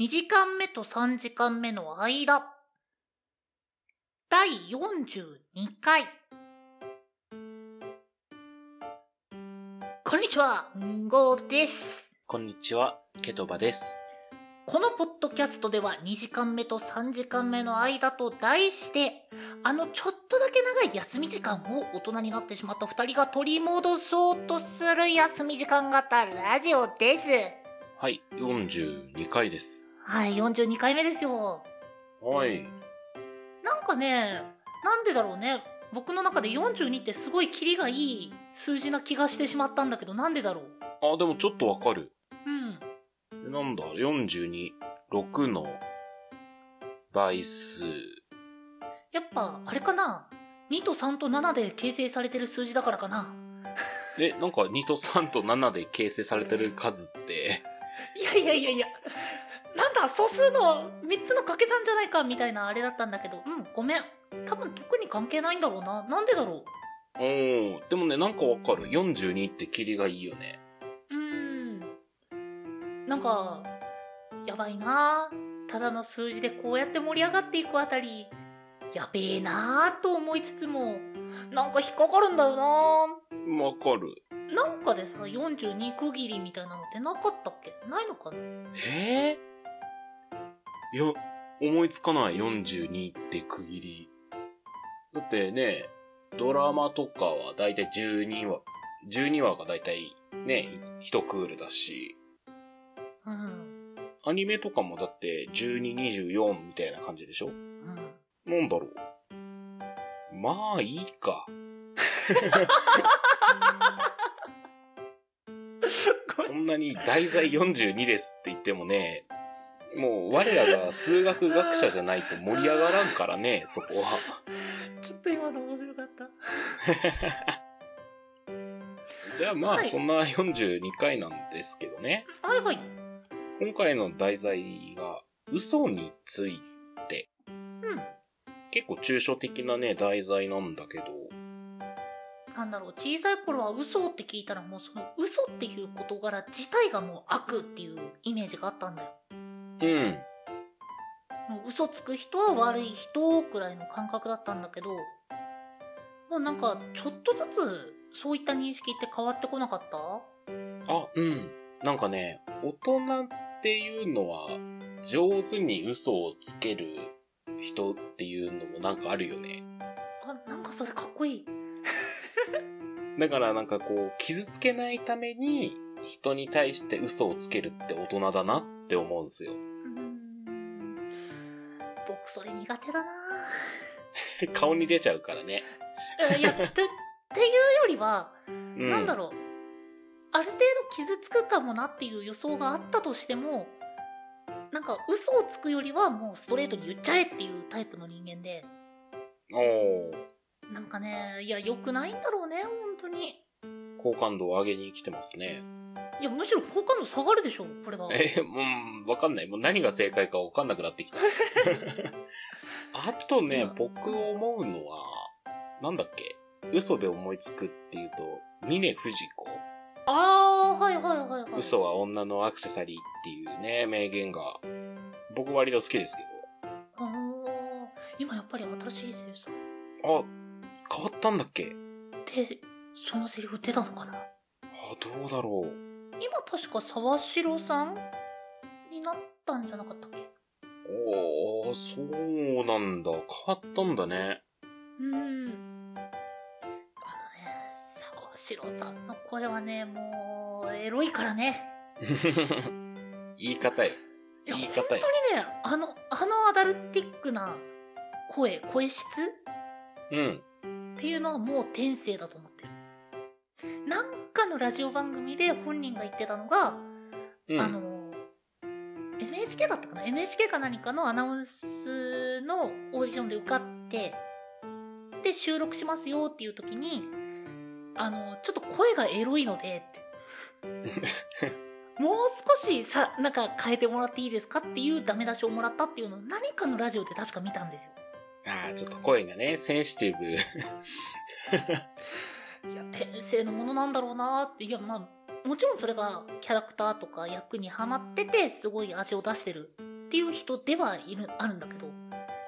2時間目と3時間目の間。第42回。こんにちは、んごです。こんにちは、ケトバです。このポッドキャストでは2時間目と3時間目の間と題して、あのちょっとだけ長い休み時間を大人になってしまった2人が取り戻そうとする休み時間型ラジオです。はい、42回です。はい、42回目ですよ。はい。なんかね、なんでだろうね。僕の中で42ってすごいキリがいい数字な気がしてしまったんだけど、なんでだろう？あ、でもちょっとわかる。うん。なんだ、42、6の倍数。やっぱ、あれかな ?2 と3と7で形成されてる数字だからかなえ、なんか2と3と7で形成されてる数って、いやいやいやいや。だ、素数の3つの掛け算じゃないかみたいなあれだったんだけど、うん、ごめん。多分特に関係ないんだろうな。なんでだろおー、でもね、なんかわかる。42ってキリがいいよね。う。ん。なんか、やばいなただの数字でこうやって盛り上がっていくあたり、やべえなぁと思いつつも、なんか引っかかるんだよなわかる。なんかでさ、42区切りみたいなのってなかったっけ？ないのかな？えー、いや、思いつかない42って区切り。だってね、ドラマとかはだいたい12話、12話がだいたいね、一クールだし、うん。アニメとかもだって12、24みたいな感じでしょ？うん。なんだろう。まあいいか。そんなに題材42ですって言ってもね、もう我らが数学学者じゃないと盛り上がらんからね、そこは。ちょっと今の面白かった。じゃあまあはいそんな42回なんですけどね。はいはい。今回の題材が嘘について。うん。結構抽象的なね、題材なんだけど。なんだろう、小さい頃は嘘って聞いたらもうその嘘っていう事柄自体がもう悪っていうイメージがあったんだよ。うん。嘘つく人は悪い人くらいの感覚だったんだけど、もうなんかちょっとずつそういった認識って変わってこなかった？あ、うん。なんかね、大人っていうのは上手に嘘をつける人っていうのもなんかあるよね。あ、なんかそれかっこいい。だからなんかこう、傷つけないために人に対して嘘をつけるって大人だなって思うんですよ。それ苦手だな 顔に出ちゃうからね。いや、っ て、っていうよりは、うん。なんだろう。ある程度傷つくかもなっていう予想があったとしても、なんか嘘をつくよりはもうストレートに言っちゃえっていうタイプの人間で、おー。なんかね、いや、良くないんだろうね、本当に。好感度を上げに来てますね。いや、むしろ好感度下がるでしょ、これは。え、うん、わかんない。もう何が正解かわかんなくなってきた。あとね、僕思うのは、なんだっけ？嘘で思いつくっていうと、峰不二子あー、はいはいはいはい。嘘は女のアクセサリーっていうね、名言が、僕割と好きですけあー今やっぱり新しいセリフさ。ど。あ、変わったんだっけ？って、そのセリフ出たのかな？あ、どうだろう。今確か沢城さんになったんじゃなかったっけ？おー、そうなんだ。変わったんだね。うーん。あのね、沢城さんの声はね、もう、エロいからね。言い方よ。いや、言い本当に方よね、あの、あのアダルティックな声、声質うん。っていうのはもう天性だと思ってる。なんかのラジオ番組で本人が言ってたのが、うん。あの、NHK だったかな ?NHK か何かのアナウンスのオーディションで受かって、で、収録しますよっていう時に、あの、ちょっと声がエロいので、って。もう少しさ、なんか変えてもらっていいですかっていうダメ出しをもらったっていうのを何かのラジオで確か見たんですよ。ああ、ちょっと声がね、センシティブ。いや、天性のものなんだろうなって。いや、まあ、もちろんそれがキャラクターとか役にはまってて、すごい味を出してるっていう人ではいる、あるんだけど、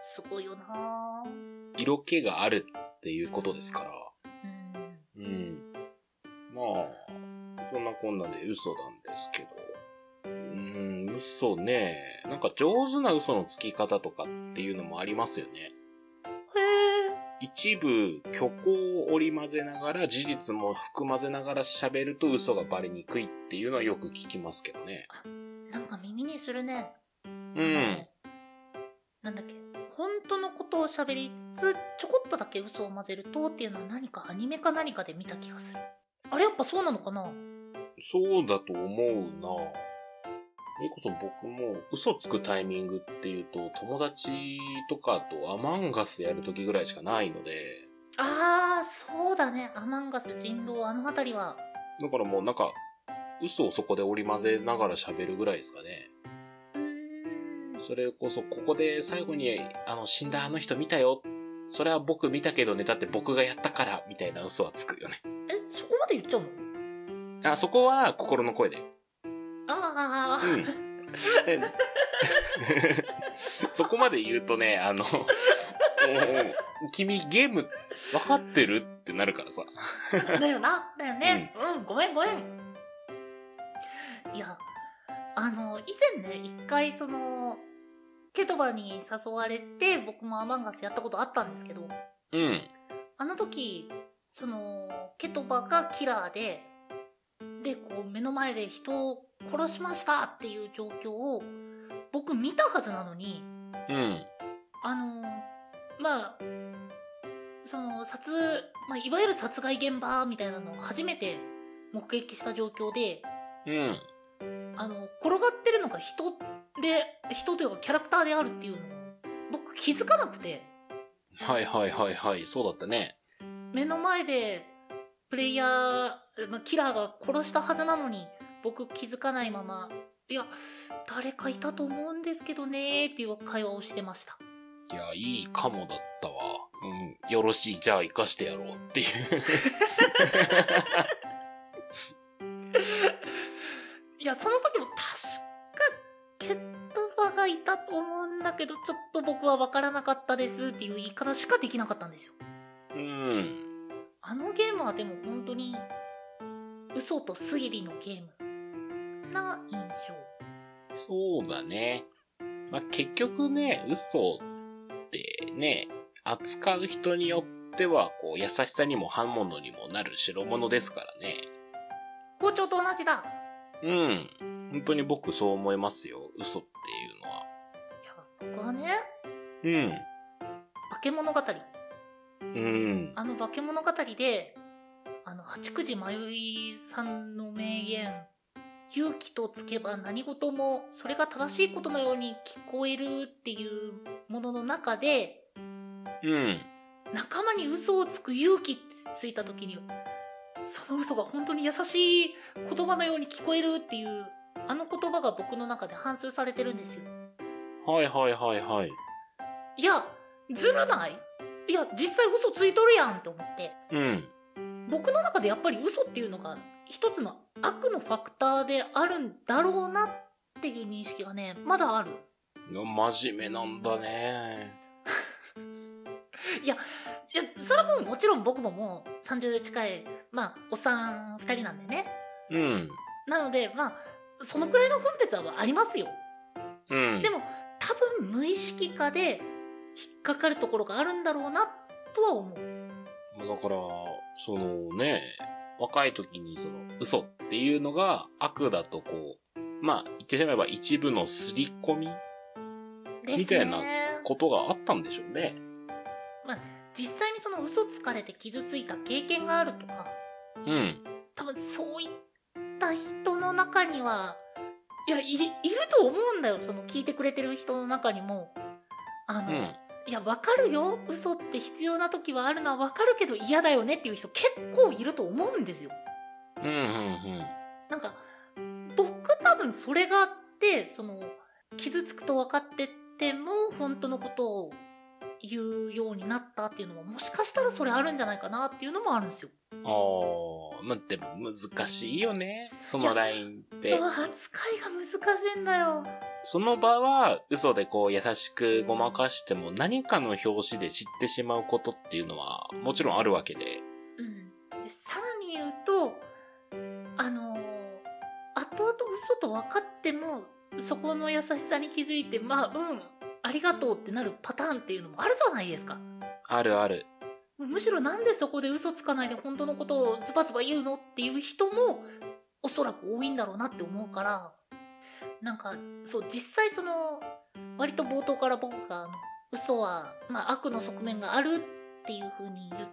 すごいよな色気があるっていうことですから。うん。うん。まあ、そんなこんなで嘘なんですけど。うん、嘘ね。なんか上手な嘘のつき方とかっていうのもありますよね。一部、虚構を織り交ぜながら、事実も含まぜながら喋ると嘘がバレにくいっていうのはよく聞きますけどね。なんか耳にするね。うん。なんだっけ。本当のことを喋りつつ、ちょこっとだけ嘘を混ぜるとっていうのは何かアニメか何かで見た気がする。あれやっぱそうなのかなそうだと思うなそれこそ僕も嘘つくタイミングっていうと、友達とかとアマンガスやるときぐらいしかないので、あー、そうだね。アマンガス、人狼、あの辺りは。だからもうなんか、嘘をそこで織り交ぜながら喋るぐらいですかね。それこそ、ここで最後に、あの、死んだあの人見たよ。それは僕見たけどね、だって僕がやったから、みたいな嘘はつくよね。え、そこまで言っちゃうの？あ、そこは心の声で。あー。うん。で そこまで言うとね、あの、君ゲーム分かってるってなるからさ。だよな。だよね。うん、ごめんごめん。いや、あの、以前ね、一回その、ケトバに誘われて、僕もアマンガスやったことあったんですけど、うん。あの時、その、ケトバがキラーで、で、こう、目の前で人を殺しましたっていう状況を、僕見たはずなのに、うん。あの、まあ、その、殺、まあ、いわゆる殺害現場みたいなのを初めて目撃した状況で、うん。あの、転がってるのが人で、人というかキャラクターであるっていうのを、僕気づかなくて、はいはいはいはい。そうだったね。目の前で、プレイヤー、まあ、キラーが殺したはずなのに、僕気づかないまま、いや、誰かいたと思うんですけどねーっていう会話をしてました。いや、いいかもだったわ。うん。よろしい。じゃあ生かしてやろうっていう。いや、その時も確か、ケットバがいたと思うんだけど、ちょっと僕は分からなかったですっていう言い方しかできなかったんですよ。うん。あのゲームはでも本当に、嘘と推理のゲームな印象。そうだね。まあ、結局ね、嘘ってね、扱う人によっては、こう、優しさにも刃物にもなる代物ですからね。包丁と同じだ。うん。本当に僕そう思いますよ。嘘っていうのは。いや、僕はね、うん。化け物語。うん。あの化け物語で、あの、八九時迷いさんの名言、勇気とつけば何事もそれが正しいことのように聞こえるっていうものの中で、うん。仲間に嘘をつく勇気ってついた時に、その嘘が本当に優しい言葉のように聞こえるっていう、あの言葉が僕の中で反芻されてるんですよ。はいはいはいはい。いや、ずるない？いや、実際嘘ついとるやんって思って。うん。僕の中でやっぱり嘘っていうのが一つの悪のファクターであるんだろうなっていう認識がね、まだある。真面目なんだね。いや、いや、それはもうもちろん僕ももう30近い、まあ、おっさん2人なんでね。うん。なので、まあ、そのくらいの分別はありますよ。うん。でも、多分無意識化で引っかかるところがあるんだろうなとは思う。まあだから、そのね、若い時にその嘘っていうのが悪だとこう、まあ言ってしまえば一部の刷り込みみたいなね。ことがあったんでしょうね。まあ、実際にその嘘つかれて傷ついた経験があるとか、うん。多分そういった人の中には、いや、い、いると思うんだよ。その聞いてくれてる人の中にも。あの、うん。いや、わかるよ。嘘って必要な時はあるのはわかるけど嫌だよねっていう人結構いると思うんですよ。うん、うん、なんか、僕多分それがあって、その、傷つくと分かってても、本当のことを言うようになったっていうのも、もしかしたらそれあるんじゃないかなっていうのもあるんですよ。うん。ああ、まあでも難しいよね。そのラインって。そう、扱いが難しいんだよ。その場は嘘でこう優しくごまかしても何かの表紙で知ってしまうことっていうのはもちろんあるわけで。うん。で、さらに言うと、あのー、後々嘘と分かっても、そこの優しさに気づいて、まあ、うん、ありがとうってなるパターンっていうのもあるじゃないですか。あるある。むしろなんでそこで嘘つかないで本当のことをズバズバ言うのっていう人もおそらく多いんだろうなって思うからなんかそう実際その割と冒頭から僕が嘘は、まあ、悪の側面があるっていう風に言っ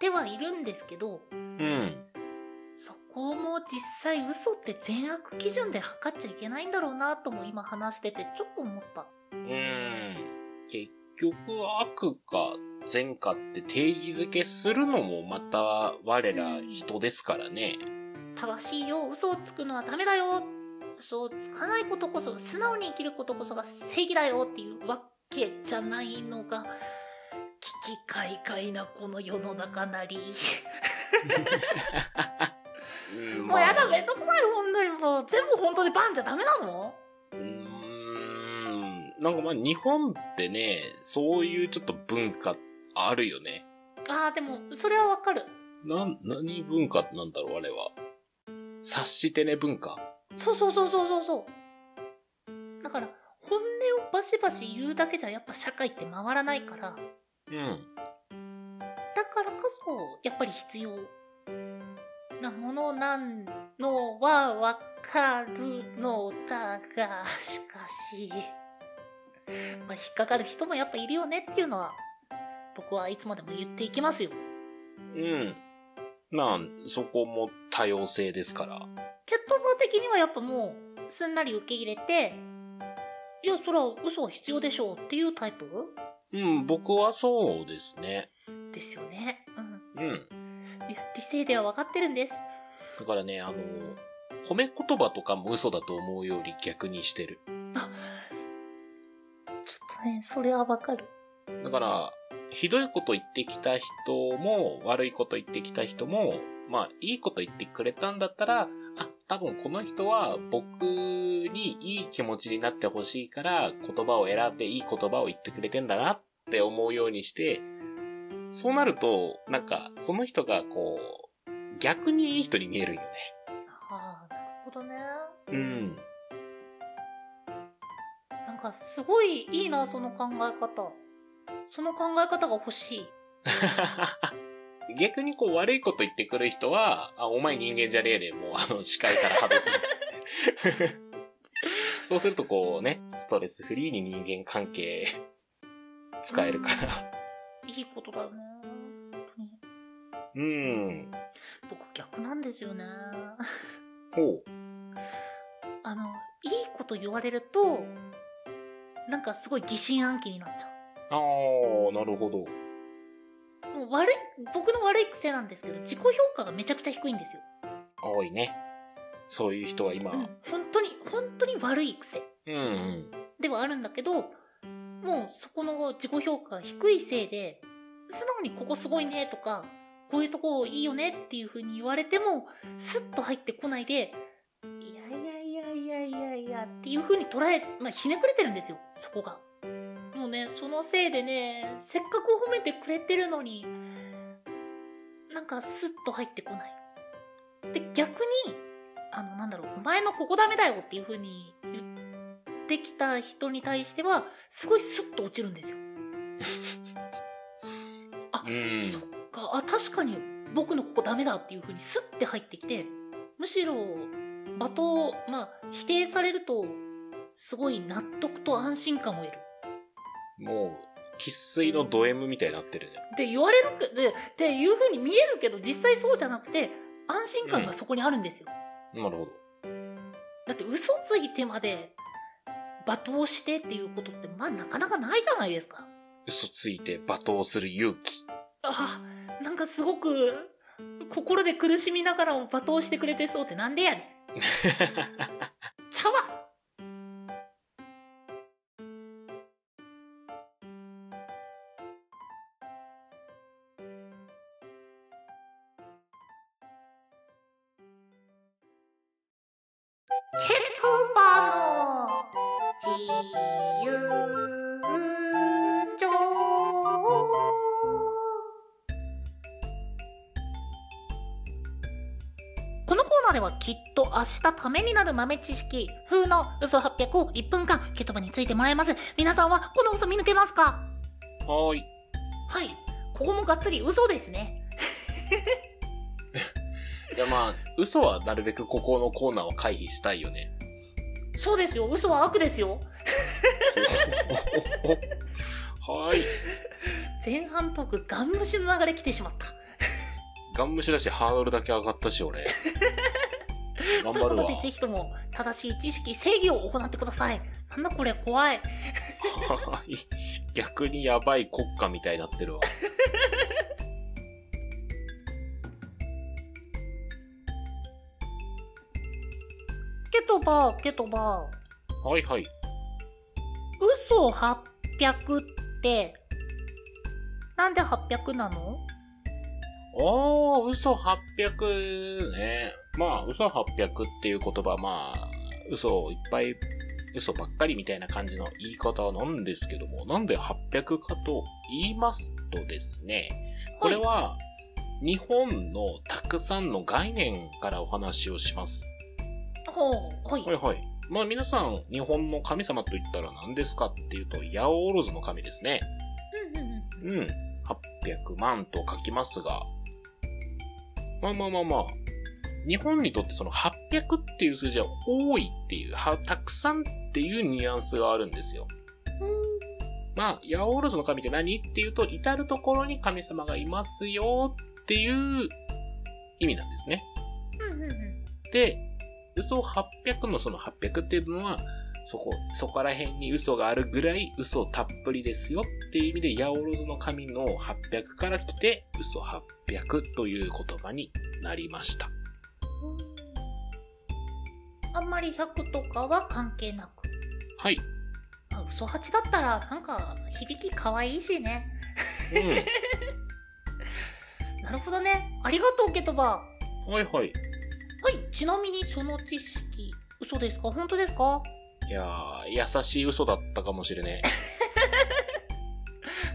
てはいるんですけどうん。そこも実際嘘って善悪基準で測っちゃいけないんだろうなとも今話しててちょっと思った。うーん。結局悪か善かって定義づけするのもまた我ら人ですからね。正しいよ嘘をつくのはダメだよ嘘をつかないことこそ素直に生きることこそが正義だよっていうわけじゃないのが危機快快なこの世の中なりうんもうやだまあめんどくさい本当にもう全部本当でバンじゃダメなの？うーん。なんかまあ日本ってね、そういうちょっと文化あるよね。あーでもそれはわかるなん、何文化なんだろう、あれは。察してね文化。そうそうそうそうそうそうだから本音をバシバシ言うだけじゃやっぱ社会って回らないからうん。だからこそやっぱり必要なものなんのはわかるのだがしかし、まあ、引っかかる人もやっぱいるよねっていうのは僕はいつまでも言っていきますようん。まあ、そこも多様性ですから。ケットボ的にはやっぱもうすんなり受け入れていやそれは嘘は必要でしょうっていうタイプ？うん、僕はそうですね。ですよねうんうん。いや理性では分かってるんですだからね、あの、褒め言葉とかも嘘だと思うより逆にしてる。あちょっとねそれは分かるだから、ひどいこと言ってきた人も、悪いこと言ってきた人も、まあ、いいこと言ってくれたんだったら、あ、多分この人は僕にいい気持ちになってほしいから、言葉を選んでいい言葉を言ってくれてんだなって思うようにして、そうなると、なんか、その人がこう、逆にいい人に見えるよね。ああなるほどねうん。なんかすごいいいなその考え方その考え方が欲しい 逆にこう悪いこと言ってくる人は、あ、お前人間じゃねえで、もうあの視界から外す。そうするとこうね、ストレスフリーに人間関係使えるから。いいことだよねうん。僕逆なんですよねほう。あのいいこと言われるとなんかすごい疑心暗鬼になっちゃあー、なるほど。うもう悪い僕の悪い癖なんですけど自己評価がめちゃくちゃ低いんですよ、多いね。そういう人は今。うん、本当に本当に悪い癖。ではあるんだけどもうそこの自己評価が低いせいで素直にここすごいねとかこういうとこいいよねっていう風に言われてもスッと入ってこないでいやいやいやいやいやいやっていう風に捉え、まあ、ひねくれてるんですよそこがもうねそのせいでねせっかく褒めてくれてるのになんかスッと入ってこない。で逆にあのなんだろうお前のここダメだよっていう風に言ってきた人に対してはすごいスッと落ちるんですよ。あ、うん。そっか。あ確かに僕のここダメだっていう風にスッて入ってきてむしろ罵倒まあ否定されるとすごい納得と安心感を得るもう、喫水のド M みたいになってるね。って言われるけでっていう風に見えるけど実際そうじゃなくて安心感がそこにあるんですよ、なるほど。だって嘘ついてまで罵倒してっていうことってまあなかなかないじゃないですか嘘ついて罵倒する勇気。あなんかすごく心で苦しみながらも罵倒してくれてそうってなんでやねん ちゃきっと明日ためになる豆知識風の嘘800を1分間ケトバについてもらいます皆さんはこの嘘見抜けますか？はーい。はいここもがっつり嘘ですね いやまあ、嘘はなるべくここのコーナーは回避したいよね。そうですよ嘘は悪ですよ はーい。前半トークガン虫の流れ来てしまったガン無視だし、ハードルだけ上がったし、俺。頑張るわ。ということでぜひとも正しい知識正義を行ってくださいなんだこれ怖いはい。逆にやばい国家みたいになってるわ。ケトバケトバはいはい。嘘800ってなんで800なの？ああ、嘘800ね。まあ、嘘800っていう言葉、まあ、嘘をいっぱい、嘘ばっかりみたいな感じの言い方なんですけども、なんで800かと言いますとですね、これは、日本のたくさんの概念からお話をします。ほうはいはいはい。まあ皆さん、日本の神様と言ったら何ですかっていうと、八百万の神ですね。うん。800万と書きますが、まあまあまあまあ、日本にとってその800っていう数字は多いっていう、はたくさんっていうニュアンスがあるんですよ。まあ、ヤオールズの神って何っていうと、至るところに神様がいますよっていう意味なんですね。で、嘘800のその800っていうのは、そこ、そこら辺に嘘があるぐらい嘘たっぷりですよっていう意味で、ヤオロズの神の800から来て、嘘800という言葉になりました。あんまり100とかは関係なくはい。あ嘘8だったらなんか響き可愛いしね なるほどねありがとうケトバうん。はいはい。はいちなみにその知識嘘ですか？本当ですか？いやー、優しい嘘だったかもしれね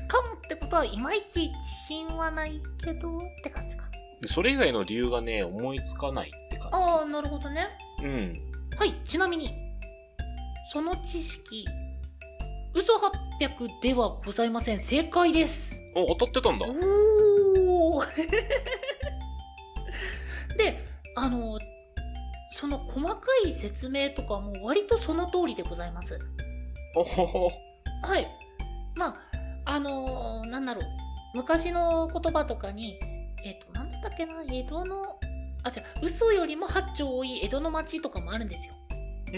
かもってことはいまいち自信はないけどって感じかえ。それ以外の理由がね、思いつかないって感ああなるほどねじ。うん。はいちなみにその知識嘘800ではございません正解ですお、当たってたんだ。おお であのその細かい説明とかも割とその通りでございますおほほ。はいまああのなんだろう昔の言葉とかにえっ、となんだったっけな？江戸のあじゃ嘘よりも八丁多い江戸の町とかもあるんですようん。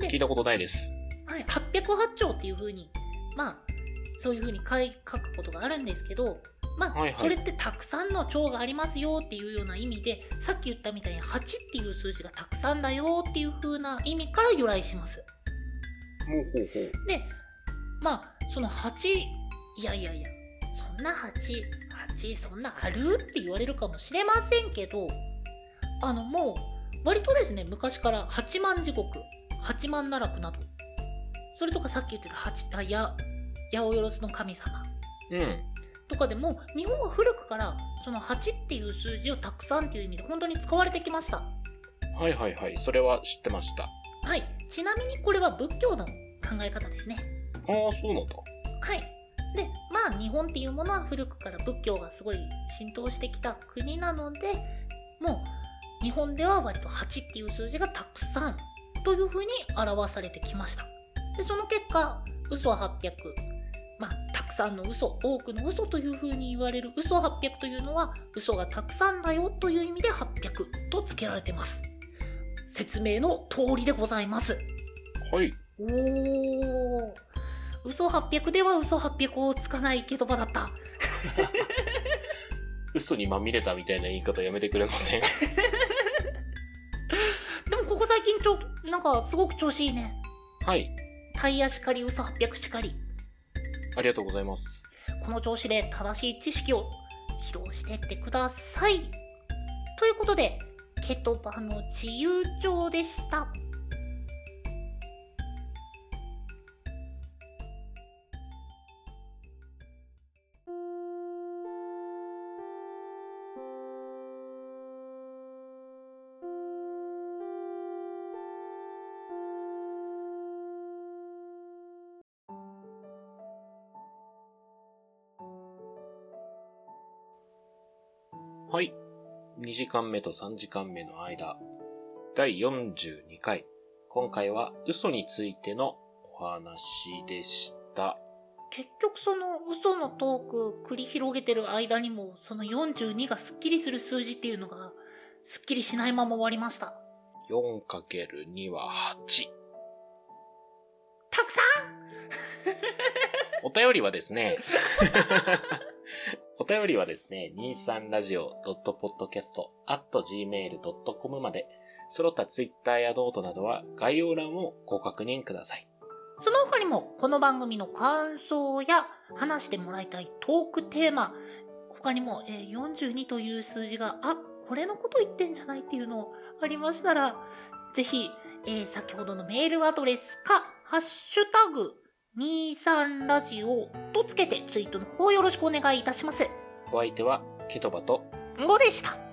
で聞いたことないです。はい、808丁っていう風にまあそういう風に書い書くことがあるんですけどまあ、はいはいそれってたくさんの蝶がありますよっていうような意味でさっき言ったみたいに8っていう数字がたくさんだよっていう風な意味から由来しますほうほうほう。でまあその8いやいやいやそんな88そんなあるって言われるかもしれませんけどあのもう割とですね昔から八幡地獄八幡奈落などそれとかさっき言ってた八あや八百万の神様うん。とかでも日本は古くからその8っていう数字をたくさんっていう意味で本当に使われてきましたはいはいはい。それは知ってました。はいちなみにこれは仏教の考え方ですねああ、そうなんだ。はい。で、まあ日本っていうものは古くから仏教がすごい浸透してきた国なので、もう日本では割と8っていう数字がたくさんというふうに表されてきました。で、その結果、嘘は800。まあ、たくさんの嘘、多くの嘘というふうに言われる嘘800というのは、嘘がたくさんだよという意味で800と付けられてます。説明の通りでございます。はい。おー。嘘800では嘘800をつかないけどばだった。嘘にまみれたみたいな言い方やめてくれません？でもここ最近ちょ、なんかすごく調子いいね。はい。タイヤしかり嘘800しかり。ありがとうございます。この調子で正しい知識を披露してってください。ということで、ケトバの自由帳でした。はい。2時間目と3時間目の間。第42回。今回は嘘についてのお話でした。結局その嘘のトーク繰り広げてる間にも、その42がスッキリする数字っていうのが、スッキリしないまま終わりました。4×2 は8。たくさんお便りはですね、お便りはですね、23radio.podcast.gmail.com まで、その他 Twitter やノートなどは概要欄をご確認ください。その他にも、この番組の感想や話してもらいたいトークテーマ、他にも、えー42という数字が、あ、これのこと言ってんじゃないっていうのありましたら、ぜひ、えー先ほどのメールアドレスか、ハッシュタグ23ラジオとつけてツイートの方よろしくお願いいたします。お相手はケトバと5でした。